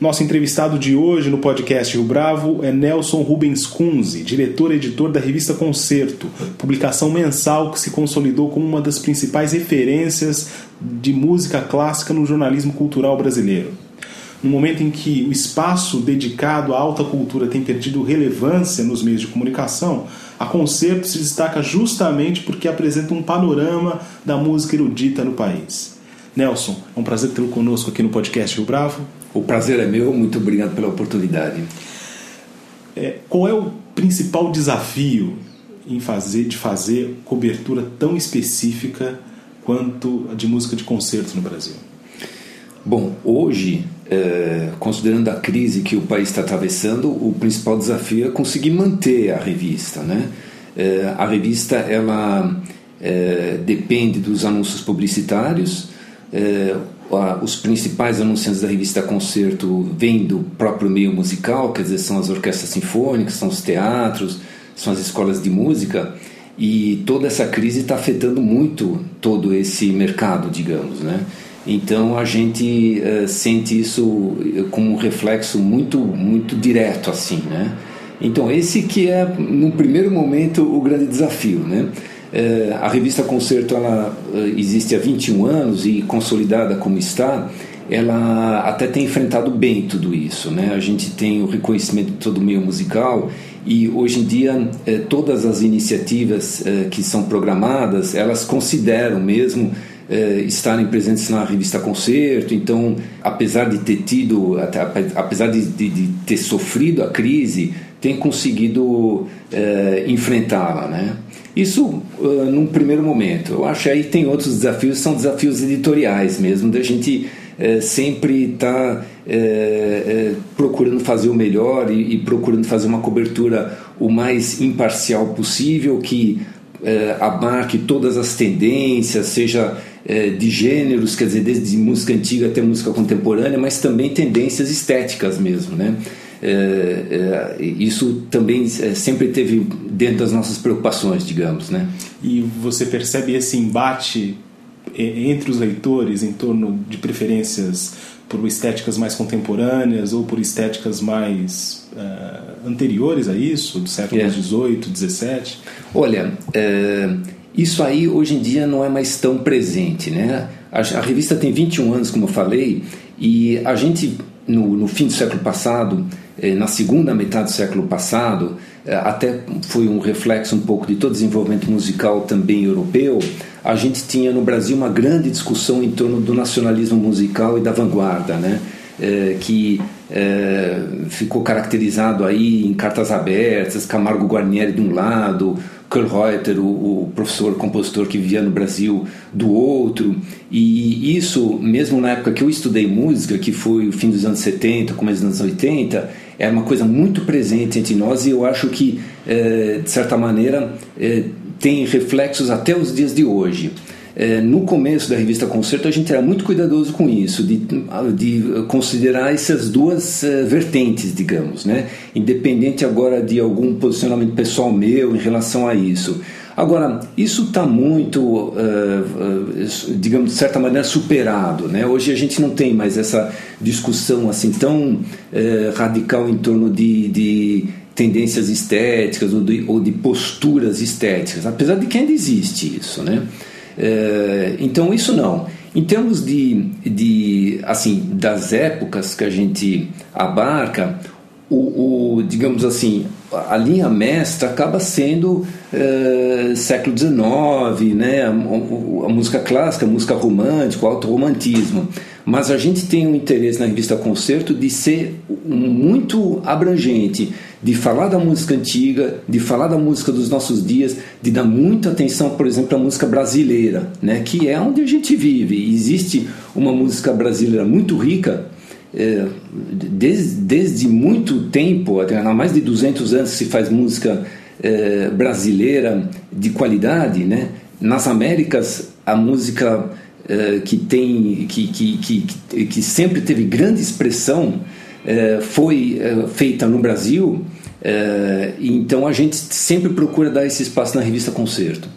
Nosso entrevistado de hoje no podcast Rio Bravo é Nelson Rubens Kunze, diretor e editor da revista Concerto, publicação mensal que se consolidou como uma das principais referências de música clássica no jornalismo cultural brasileiro. No momento em que o espaço dedicado à alta cultura tem perdido relevância nos meios de comunicação, a Concerto se destaca justamente porque apresenta um panorama da música erudita no país. Nelson, é um prazer tê-lo conosco aqui no podcast Rio Bravo. O prazer é meu, muito obrigado pela oportunidade. É, qual é o principal desafio em fazer, de fazer cobertura tão específica quanto a de música de concerto no Brasil? Bom, hoje, é, considerando a crise que o país está atravessando, o principal desafio é conseguir manter a revista. Né? É, a revista ela é, depende dos anúncios publicitários. Os principais anunciantes da revista Concerto vêm do próprio meio musical, quer dizer, são as orquestras sinfônicas, são os teatros, são as escolas de música, e toda essa crise está afetando muito todo esse mercado, digamos, né? Então a gente uh, sente isso como um reflexo muito muito direto assim, né? Então esse que é no primeiro momento o grande desafio, né? Uh, a revista Concerto ela uh, existe há 21 anos e consolidada como está, ela até tem enfrentado bem tudo isso, né? A gente tem o reconhecimento de todo o meio musical e hoje em dia todas as iniciativas que são programadas elas consideram mesmo eh, estarem presentes na revista Concerto. Então, apesar de ter tido, apesar de, de, de ter sofrido a crise, tem conseguido eh, enfrentá-la, né? Isso uh, num primeiro momento. Eu acho que aí tem outros desafios, são desafios editoriais mesmo, da gente uh, sempre estar tá, uh, procurando fazer o melhor e, e, procurando fazer uma cobertura o mais imparcial possível, que abarque todas as tendências, seja de gêneros, quer dizer, desde música antiga até música contemporânea, mas também tendências estéticas mesmo, né? É, é, isso também é, sempre teve dentro das nossas preocupações, digamos, né? E você percebe esse embate entre os leitores em torno de preferências por estéticas mais contemporâneas ou por estéticas mais uh, anteriores a isso, do século XVIII, é. XVII? Olha, é, isso aí hoje em dia não é mais tão presente, né? A, a revista tem 21 anos, como eu falei, e a gente no, no fim do século passado, na segunda metade do século passado, eh, até foi um reflexo um pouco de todo desenvolvimento musical também europeu, a gente tinha no Brasil uma grande discussão em torno do nacionalismo musical e da vanguarda, né? Eh, que ficou caracterizado aí em cartas abertas, Camargo Guarnieri de um lado, Karl Reuter, o, o, professor compositor que vivia no Brasil, do outro. E isso, mesmo na época que eu estudei música, que foi o fim dos anos 70, começo dos anos 80, era uma coisa muito presente entre nós e eu acho que, é, de certa maneira, é, tem reflexos até os dias de hoje. É, no começo da revista Concerto a gente era muito cuidadoso com isso, de, de considerar essas duas uh, vertentes, digamos, né? independente agora de algum posicionamento pessoal meu em relação a isso. Agora, isso está muito, uh, uh, digamos, de certa maneira, superado. Né? Hoje a gente não tem mais essa discussão assim tão radical em torno de, de tendências estéticas ou de, ou de posturas estéticas, apesar de que ainda existe isso, né? É, então isso não. Em termos de, de assim das épocas que a gente abarca, o, o digamos assim a linha mestra acaba sendo é, século XIX, né? A, a, música clássica, a música romântica, o autorromantismo. Mas a gente tem um interesse na revista Concerto de ser muito abrangente de falar da música antiga, de falar da música dos nossos dias, de dar muita atenção, por exemplo, à música brasileira, né, que é onde a gente vive. Existe uma música brasileira muito rica é, desde, desde muito tempo, há mais de 200 anos se faz música é, brasileira de qualidade, né? Nas Américas, a música é, que tem que, que, que, que sempre teve grande expressão é, foi é, feita no Brasil. Então a gente sempre procura dar esse espaço na revista Concerto.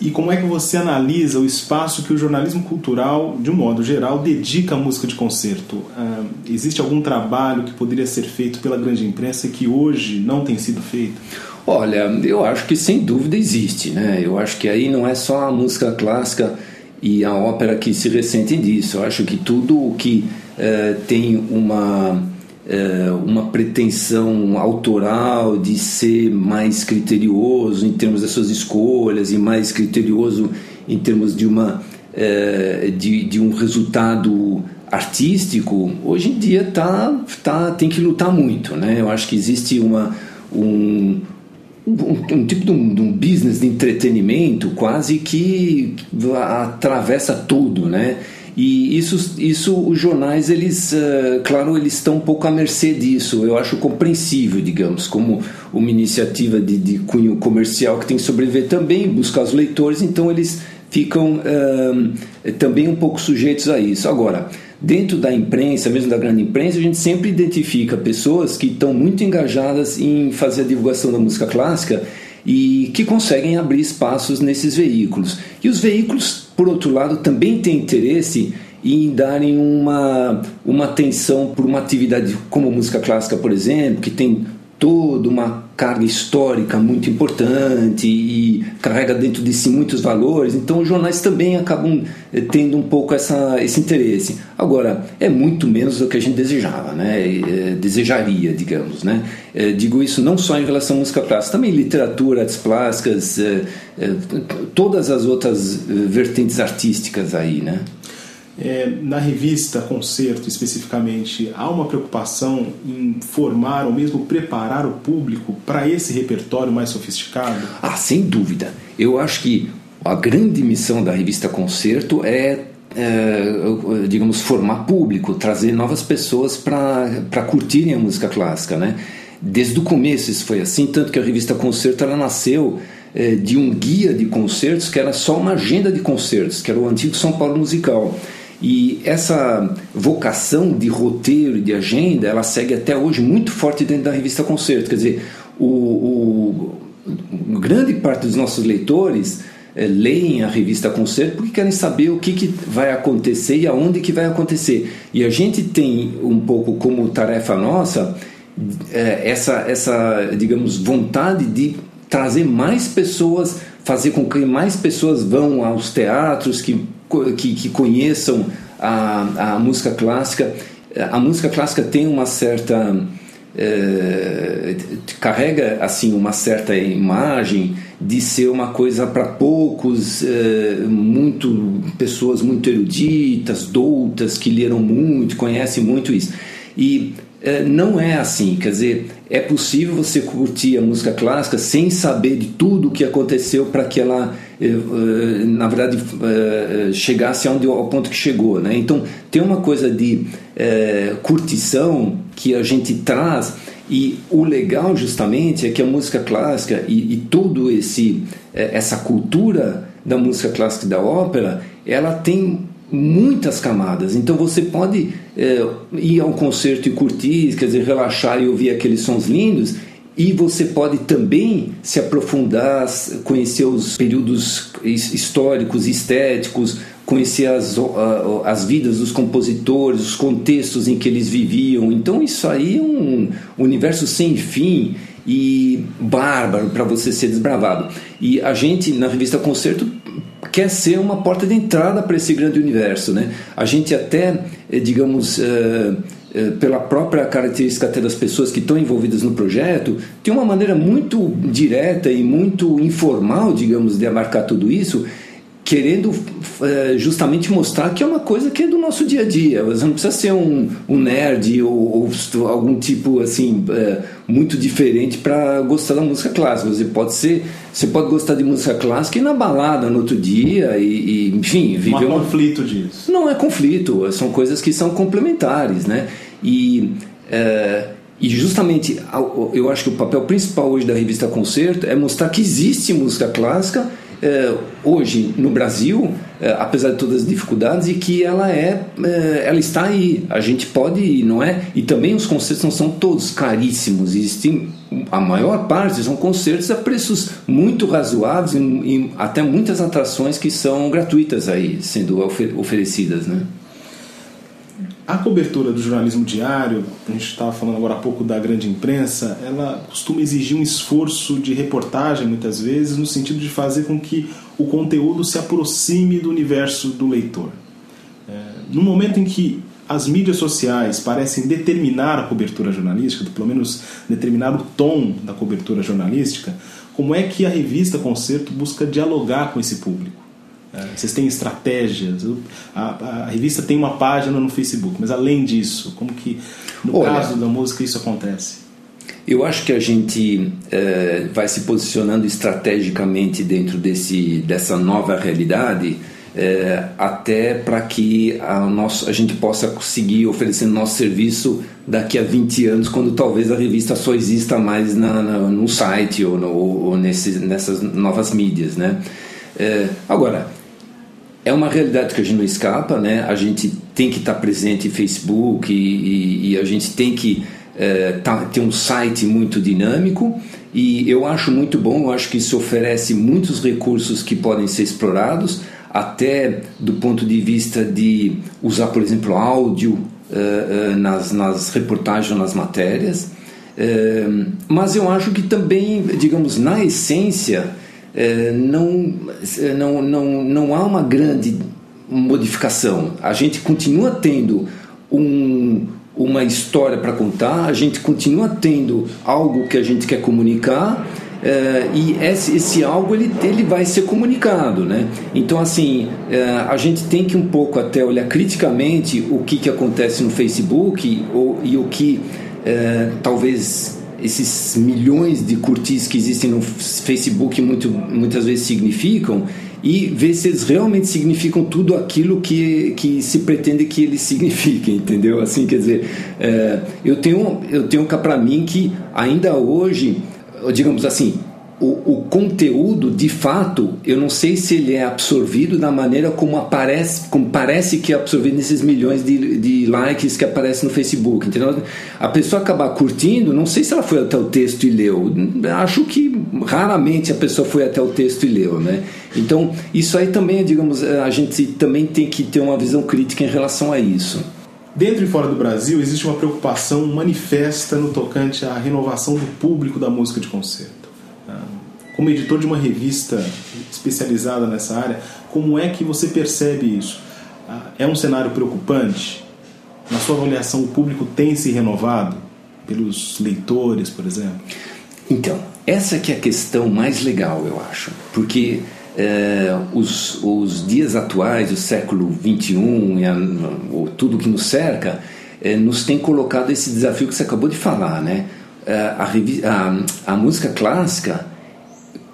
E como é que você analisa o espaço que o jornalismo cultural, de um modo geral, dedica à música de concerto? Uh, existe algum trabalho que poderia ser feito pela grande imprensa que hoje não tem sido feito? Olha, eu acho que sem dúvida existe, né? Eu acho que aí não é só a música clássica e a ópera que se ressentem disso. Eu acho que tudo o que uh, tem uma é, uma pretensão autoral de ser mais criterioso em termos das suas escolhas e mais criterioso em termos de uma é, de, de um resultado artístico hoje em dia tá, tá tem que lutar muito né eu acho que existe uma um, um, um tipo de um, de um, business de entretenimento quase que atravessa tudo né e isso, isso os jornais, eles, uh, claro, eles estão um pouco à mercê disso. Eu acho compreensível, digamos, como uma iniciativa de, de cunho comercial que tem que sobreviver também, buscar os leitores, então eles ficam uh, também um pouco sujeitos a isso. Agora, dentro da imprensa, mesmo da grande imprensa, a gente sempre identifica pessoas que estão muito engajadas em fazer a divulgação da música clássica e que conseguem abrir espaços nesses veículos. E os veículos, por outro lado, também têm interesse em darem uma, uma atenção por uma atividade como música clássica, por exemplo, que tem toda uma carga histórica muito importante e carrega dentro de si muitos valores. Então, os jornais também acabam eh, tendo um pouco essa, esse interesse. Agora, é muito menos do que a gente desejava, né? Eh, desejaria, digamos, né? Eh, digo isso não só em relação à música clássica, também literatura, artes plásticas, todas as outras vertentes artísticas aí, né? É, na revista Concerto, especificamente, há uma preocupação em formar ou mesmo preparar o público para esse repertório mais sofisticado? Ah, sem dúvida. Eu acho que a grande missão da revista Concerto é, é digamos, formar público, trazer novas pessoas para curtirem a música clássica, né? Desde o começo isso foi assim, tanto que a revista Concerto ela nasceu é, de um guia de concertos que era só uma agenda de concertos, que era o antigo São Paulo Musical. E essa vocação de roteiro e de agenda, ela segue até hoje muito forte dentro da revista Concerto. Quer dizer, o, o, grande parte dos nossos leitores é, leem a revista Concerto porque querem saber o que, que vai acontecer e aonde que vai acontecer. E a gente tem um pouco como tarefa nossa é, essa, essa, digamos, vontade de trazer mais pessoas, fazer com que mais pessoas vão aos teatros, que que, que conheçam a, a música clássica. A música clássica tem uma certa. É, carrega assim uma certa imagem de ser uma coisa para poucos, é, muito pessoas muito eruditas, doutas, que leram muito, conhecem muito isso. E não é assim, quer dizer, é possível você curtir a música clássica sem saber de tudo o que aconteceu para que ela, é, é, na verdade, chegasse onde, ao ponto que chegou. Né? Então, tem uma coisa de é, curtição que a gente traz e o legal justamente é que a música clássica e, e todo esse essa cultura da música clássica e da ópera ela tem muitas camadas. Então você pode é, ir a um concerto e curtir, quer dizer, relaxar e ouvir aqueles sons lindos. E você pode também se aprofundar, conhecer os períodos históricos, estéticos, conhecer as, as vidas dos compositores, os contextos em que eles viviam. Então, isso aí é um universo sem fim e bárbaro para você ser desbravado. E a gente, na revista Concerto, quer ser uma porta de entrada para esse grande universo. Né? A gente até, eh, digamos, uh, uh, pela própria característica até das pessoas que estão envolvidas no projeto, tem uma maneira muito direta e muito informal, digamos, de abarcar tudo isso, querendo justamente mostrar que é uma coisa que é do nosso dia a dia. Você não precisa ser um, um nerd ou, ou, algum tipo assim muito diferente para gostar da música clássica. Você pode ser, você pode gostar de música clássica e ir na balada no outro dia e, e enfim, viver. Não há uma... conflito disso. Não é conflito. São coisas que são complementares, né? E é, e justamente eu acho que o papel principal hoje da revista Concerto é mostrar que existe música clássica é, hoje no Brasil, é, apesar de todas as dificuldades, e que ela é, é, ela está aí. A gente pode ir, não é? E também os concertos não são todos caríssimos. Existem a maior parte são concertos a preços muito razoáveis e, e até muitas atrações que são gratuitas aí sendo oferecidas, né? A cobertura do jornalismo diário, a gente estava falando agora há pouco da grande imprensa, ela costuma exigir um esforço de reportagem muitas vezes, no sentido de fazer com que o conteúdo se aproxime do universo do leitor. É, no momento em que as mídias sociais parecem determinar a cobertura jornalística, pelo menos determinar o tom da cobertura jornalística, como é que a revista Concerto busca dialogar com esse público? É, vocês têm estratégias? A, a, revista tem uma página no Facebook, mas além disso, como que no Olha, caso da música isso acontece? Eu acho que a gente é, vai se posicionando estrategicamente dentro desse, dessa nova realidade é, até para que a, nosso, a gente possa conseguir oferecer nosso serviço daqui a 20 anos, quando talvez a revista só exista mais na, na no site ou, no, ou nesse, nessas novas mídias. Né? É, agora, é uma realidade que a gente não escapa, né? A gente tem que estar presente em Facebook e, e, e a gente tem que é, tá, ter um site muito dinâmico e eu acho muito bom, eu acho que isso oferece muitos recursos que podem ser explorados, até do ponto de vista de usar, por exemplo, áudio é, é, nas, nas reportagens nas matérias. mas eu acho que também, digamos, na essência, não, não, não, não há uma grande modificação. A gente continua tendo um, uma história para contar, a gente continua tendo algo que a gente quer comunicar. É, e esse, esse, algo ele, ele vai ser comunicado, né? Então assim a gente tem que um pouco até olhar criticamente o que, que acontece no Facebook ou, e o que talvez esses milhões de curtis que existem no Facebook muito, muitas vezes significam e ver se eles realmente significam tudo aquilo que, que se pretende que eles signifiquem, entendeu? Assim, quer dizer, é, eu tenho, eu tenho cá para mim que ainda hoje, digamos assim, o, o, conteúdo, de fato, eu não sei se ele é absorvido da maneira como aparece, como parece que é absorvido nesses milhões de, de likes que aparecem no Facebook. Entendeu? A pessoa acabar curtindo, não sei se ela foi até o texto e leu. Acho que raramente a pessoa foi até o texto e leu, né? Então, isso aí também, digamos, a gente também tem que ter uma visão crítica em relação a isso. Dentro e fora do Brasil, existe uma preocupação manifesta no tocante à renovação do público da música de concerto como editor de uma revista especializada nessa área, como é que você percebe isso? Ah, é um cenário preocupante? Na sua avaliação, o público tem se renovado pelos leitores, por exemplo? Então, essa que é a questão mais legal, eu acho, porque é, os, os dias atuais, o século XXI, e a, o, tudo que nos cerca, é, nos tem colocado esse desafio que você acabou de falar, né? É, a, a, a música clássica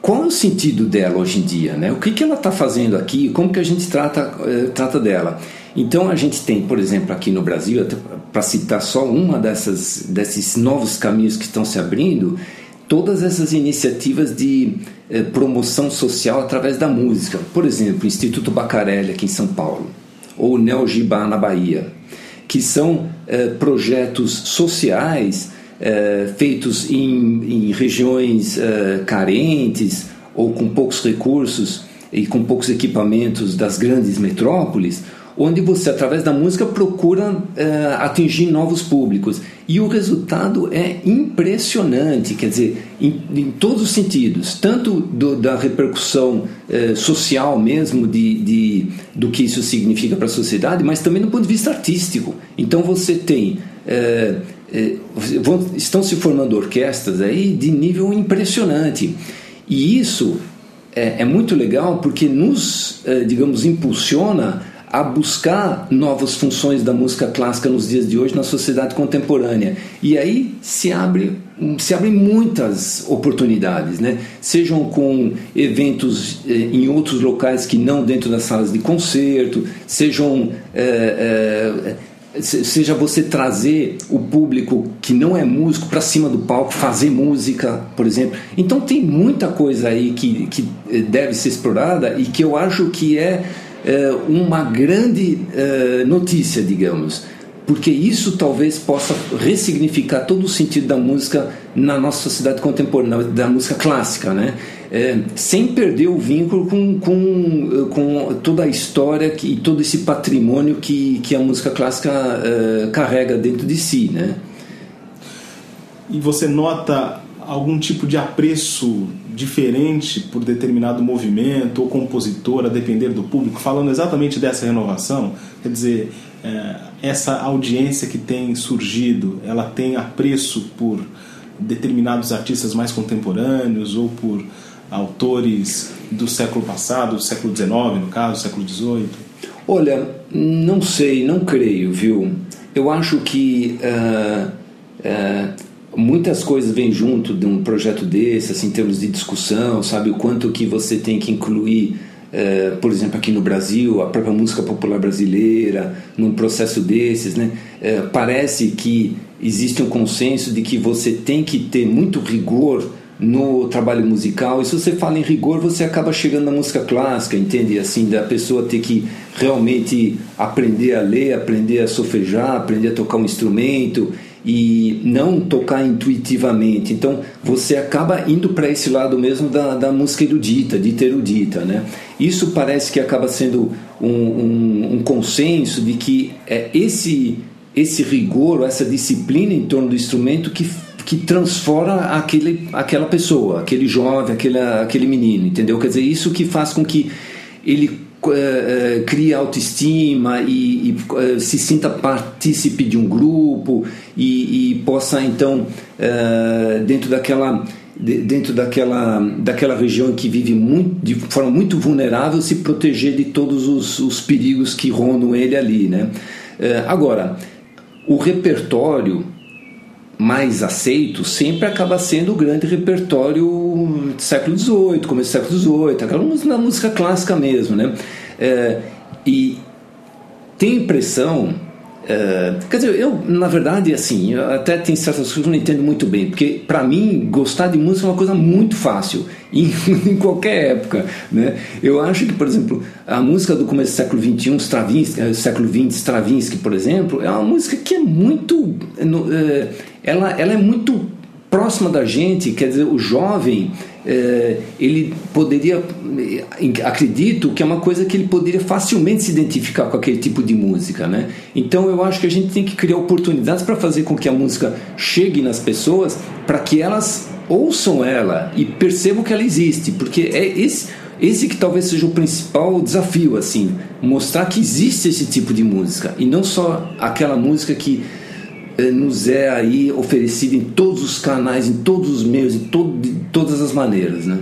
qual é o sentido dela hoje em dia, né? O que, que ela está fazendo aqui? Como que a gente trata, eh, trata dela? Então a gente tem, por exemplo, aqui no Brasil, para citar só uma dessas, desses novos caminhos que estão se abrindo, todas essas iniciativas de eh, promoção social através da música. Por exemplo, o Instituto Bacarelli aqui em São Paulo, ou o Neo Gibá na Bahia, que são eh, projetos sociais é, feitos em, em regiões é, carentes ou com poucos recursos e com poucos equipamentos das grandes metrópoles, onde você, através da música, procura é, atingir novos públicos. E o resultado é impressionante, quer dizer, em, em todos os sentidos, tanto do, da repercussão é, social mesmo, de, de, do que isso significa para a sociedade, mas também do ponto de vista artístico. Então você tem. É, estão se formando orquestras aí de nível impressionante. E isso é, é muito legal porque nos, digamos, impulsiona a buscar novas funções da música clássica nos dias de hoje na sociedade contemporânea. E aí se abre se abrem muitas oportunidades, né? sejam com eventos eh, em outros locais que não dentro das salas de concerto, sejam eh, eh, seja você trazer o público que não é músico para cima do palco, fazer música, por exemplo. Então tem muita coisa aí que, que deve ser explorada e que eu acho que é, uma grande é, notícia, digamos, porque isso talvez possa ressignificar todo o sentido da música na nossa sociedade contemporânea, da música clássica, né? É, sem perder o vínculo com, com, com toda a história e todo esse patrimônio que, que a música clássica carrega dentro de si, né? E você nota algum tipo de apreço diferente por determinado movimento ou compositor, a depender do público, falando exatamente dessa renovação, quer dizer, é, essa audiência que tem surgido, ela tem apreço por determinados artistas mais contemporâneos ou por autores do século passado, do século XIX, no caso, século XVIII? Olha, não sei, não creio, viu? Eu acho que uh, uh, muitas coisas vêm junto de um projeto desse, assim, em termos de discussão, sabe? O quanto que você tem que incluir, é, por exemplo, aqui no Brasil, a própria música popular brasileira, num processo desses, né? É, parece que existe um consenso de que você tem que ter muito rigor no trabalho musical. E se você fala em rigor, você acaba chegando na música clássica, entende? Assim, da pessoa ter que realmente aprender a ler, aprender a solfejar, aprender a tocar um instrumento e não tocar intuitivamente. Então você acaba indo para esse lado mesmo da, da música erudita, dita erudita. Né? Isso parece que acaba sendo um, um, um consenso de que é esse, esse rigor, essa disciplina em torno do instrumento que que transforma aquele, aquela pessoa, aquele jovem, aquele, aquele menino, entendeu? Quer dizer, isso que faz com que ele uh, crie autoestima e, e uh, se sinta partícipe de um grupo e, e possa então uh, dentro daquela dentro daquela, daquela região que vive muito, de forma muito vulnerável se proteger de todos os, os perigos que rondam ele ali né? Agora o repertório mais aceito sempre acaba sendo o grande repertório do século XVIII, começo do século XVIII, aquela música, música clássica mesmo, né? É, e tem impressão é, quer dizer, eu, na verdade, assim, até tem certas coisas que eu não entendo muito bem, porque para mim, gostar de música é uma coisa muito fácil, em, em, qualquer época. Né? Eu acho que, por exemplo, a música do começo do século XXI, Stravinsky, é, século XX, Stravinsky, por exemplo, é uma música que é muito. É, ela, ela é muito próxima da gente, quer dizer, o jovem é, ele poderia, acredito que é uma coisa que ele poderia facilmente se identificar com aquele tipo de música, né? Então eu acho que a gente tem que criar oportunidades para fazer com que a música chegue nas pessoas, para que elas ouçam ela e percebam que ela existe, porque é esse esse que talvez seja o principal desafio, assim, mostrar que existe esse tipo de música e não só aquela música que nos é aí oferecido em todos os canais, em todos os meios, de, todo, de todas as maneiras, né?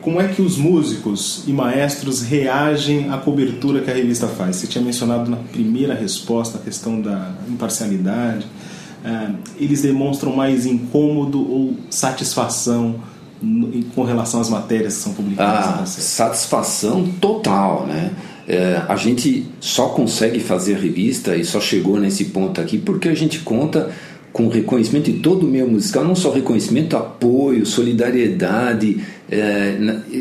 Como é que os músicos e maestros reagem à cobertura que a revista faz? Você tinha mencionado na primeira resposta a questão da imparcialidade. Eh, eles demonstram mais incômodo ou satisfação com relação às matérias que são publicadas? Ah, satisfação total, né? É, a gente só consegue fazer revista e só chegou nesse ponto aqui porque a gente conta com reconhecimento de todo o meio musical, não só reconhecimento, apoio, solidariedade. É,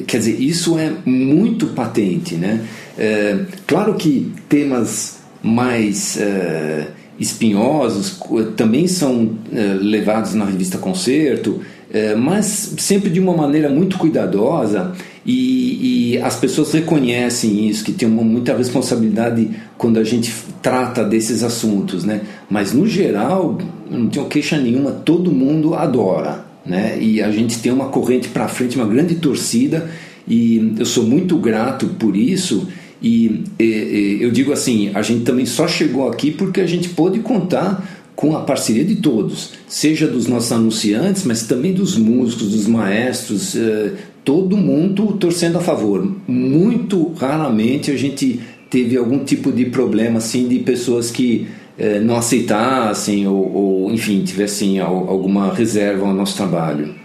quer dizer, isso é muito patente. Né? É, claro que temas mais é, espinhosos também são é, levados na revista Concerto, é, mas sempre de uma maneira muito cuidadosa e, e, as pessoas reconhecem isso, que tem uma, muita responsabilidade quando a gente trata desses assuntos, né? Mas no geral, não tenho queixa nenhuma, todo mundo adora, né? E a gente tem uma corrente para frente, uma grande torcida, e eu sou muito grato por isso. E, e, e eu digo assim, a gente também só chegou aqui porque a gente pôde contar com a parceria de todos, seja dos nossos anunciantes, mas também dos músicos, dos maestros, eh, todo mundo torcendo a favor. Muito raramente a gente teve algum tipo de problema assim de pessoas que eh, não aceitassem ou, ou, enfim, tivessem alguma reserva ao nosso trabalho.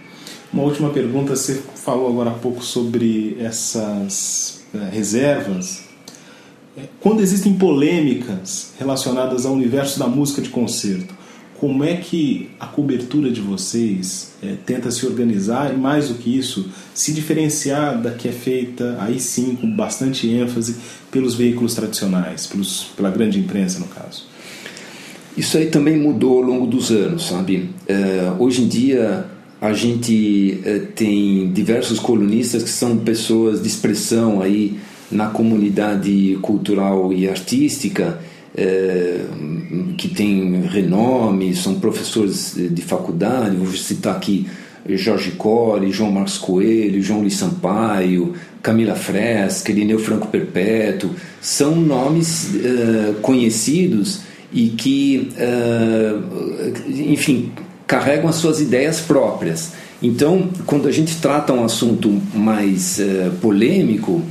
Uma última pergunta, você falou agora há pouco sobre essas eh, reservas. Eh, quando existem polêmicas relacionadas ao universo da música de concerto, como é que a cobertura de vocês é, tenta se organizar e, mais do que isso, se diferenciar da que é feita, aí sim, com bastante ênfase, pelos veículos tradicionais, pelos, pela grande imprensa, no caso? Isso aí também mudou ao longo dos anos, sabe? É, hoje em dia, a gente é, tem diversos colunistas que são pessoas de expressão aí na comunidade cultural e artística é, que tem renome, são professores de faculdade, vou citar aqui Jorge Core, João Marcos Coelho, João Luiz Sampaio, Camila Fresca, Irineu Franco Perpétuo, são nomes uh, conhecidos e que, enfim, carregam as suas ideias próprias. Então, quando a gente trata um assunto mais polêmico,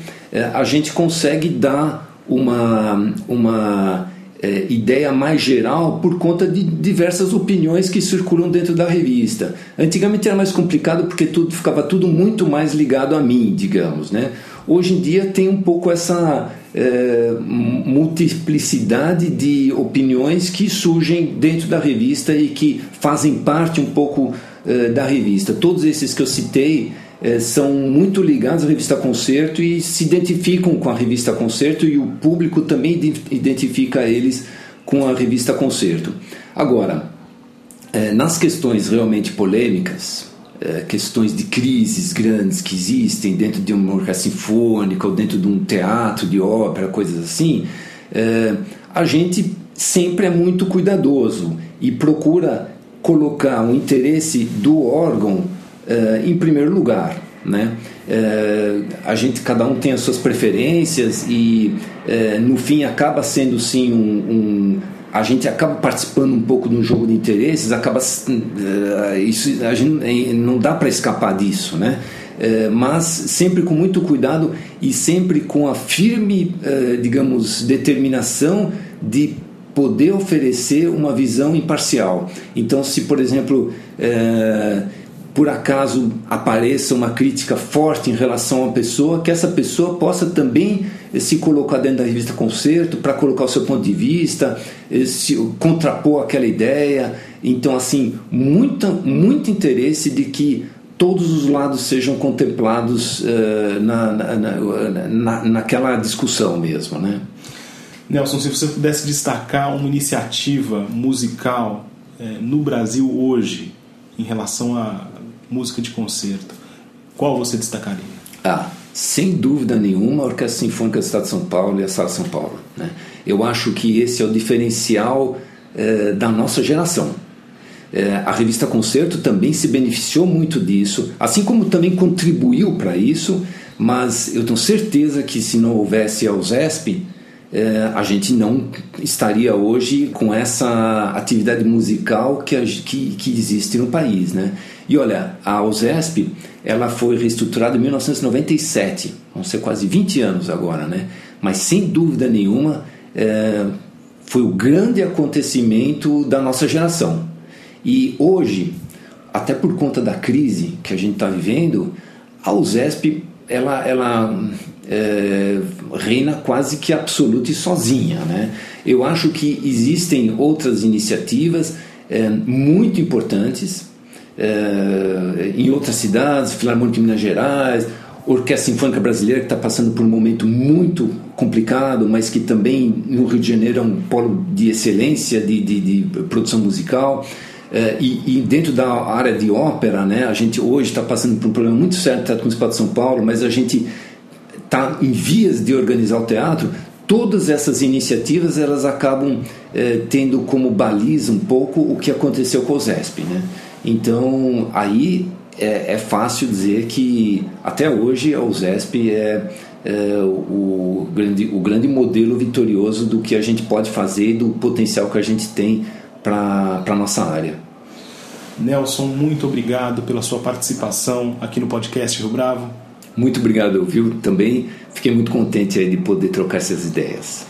a gente consegue dar uma, uma é, ideia mais geral por conta de diversas opiniões que circulam dentro da revista. Antigamente era mais complicado porque tudo ficava tudo muito mais ligado a mim, digamos, né? Hoje em dia tem um pouco essa é, multiplicidade de opiniões que surgem dentro da revista e que fazem parte um pouco é, da revista. Todos esses que eu citei são muito ligados à revista Concerto e se identificam com a revista Concerto e o público também identifica eles com a revista Concerto. Agora, é, nas questões realmente polêmicas, é, questões de crises grandes que existem dentro de uma orquestra sinfônica ou dentro de um teatro de ópera, coisas assim, a gente sempre é muito cuidadoso e procura colocar o interesse do órgão uh, em primeiro lugar. Né? Uh, a gente, cada um tem as suas preferências e uh, no fim acaba sendo sim um, um, a gente acaba participando um pouco de um jogo de interesses, acaba isso a gente não dá para escapar disso, né? mas sempre com muito cuidado e sempre com a firme, digamos, determinação de poder oferecer uma visão imparcial. Então, se por exemplo por acaso apareça uma crítica forte em relação uma pessoa, que essa pessoa possa também eh, se colocar dentro da revista Concerto para colocar o seu ponto de vista, eh, se contrapor aquela ideia. Então, assim, muita, muito interesse de que todos os lados sejam contemplados uh, na, na, na, naquela discussão mesmo, né? Nelson, se você pudesse destacar uma iniciativa musical no Brasil hoje em relação a música de concerto, qual você destacaria? Ah, sem dúvida nenhuma, a Orquestra Sinfônica do Estado de São Paulo e a Sala São Paulo. Né? Eu acho que esse é o diferencial eh, da nossa geração. Eh, a revista Concerto também se beneficiou muito disso, assim como também contribuiu para isso, mas eu tenho certeza que se não houvesse a USESP, é, a gente não estaria hoje com essa atividade musical que, que, que, existe no país, né? E olha, a USESP, ela foi reestruturada em 1997, vão ser quase 20 anos agora, né? Mas sem dúvida nenhuma é, foi o grande acontecimento da nossa geração. E hoje, até por conta da crise que a gente está vivendo, a USESP ela, ela é, reina quase que absoluta e sozinha. Né? Eu acho que existem outras iniciativas é, muito importantes é, em outras cidades, Filarmônica de Minas Gerais, Orquestra Sinfônica Brasileira, que está passando por um momento muito complicado, mas que também no Rio de Janeiro é um polo de excelência de, de, de produção musical. É, e, e, dentro da área de ópera, né, a gente hoje está passando por um problema muito sério no Teatro Municipal de São Paulo, mas a gente está em vias de organizar o teatro. Todas essas iniciativas elas acabam é, tendo como baliza um pouco o que aconteceu com o ZESP. Né? Então aí é, é fácil dizer que até hoje a USESP é, é o, grande, o grande modelo vitorioso do que a gente pode fazer e do potencial que a gente tem para a nossa área. Nelson, muito obrigado pela sua participação aqui no podcast Rio Bravo. Muito obrigado, viu? Também fiquei muito contente de poder trocar essas ideias.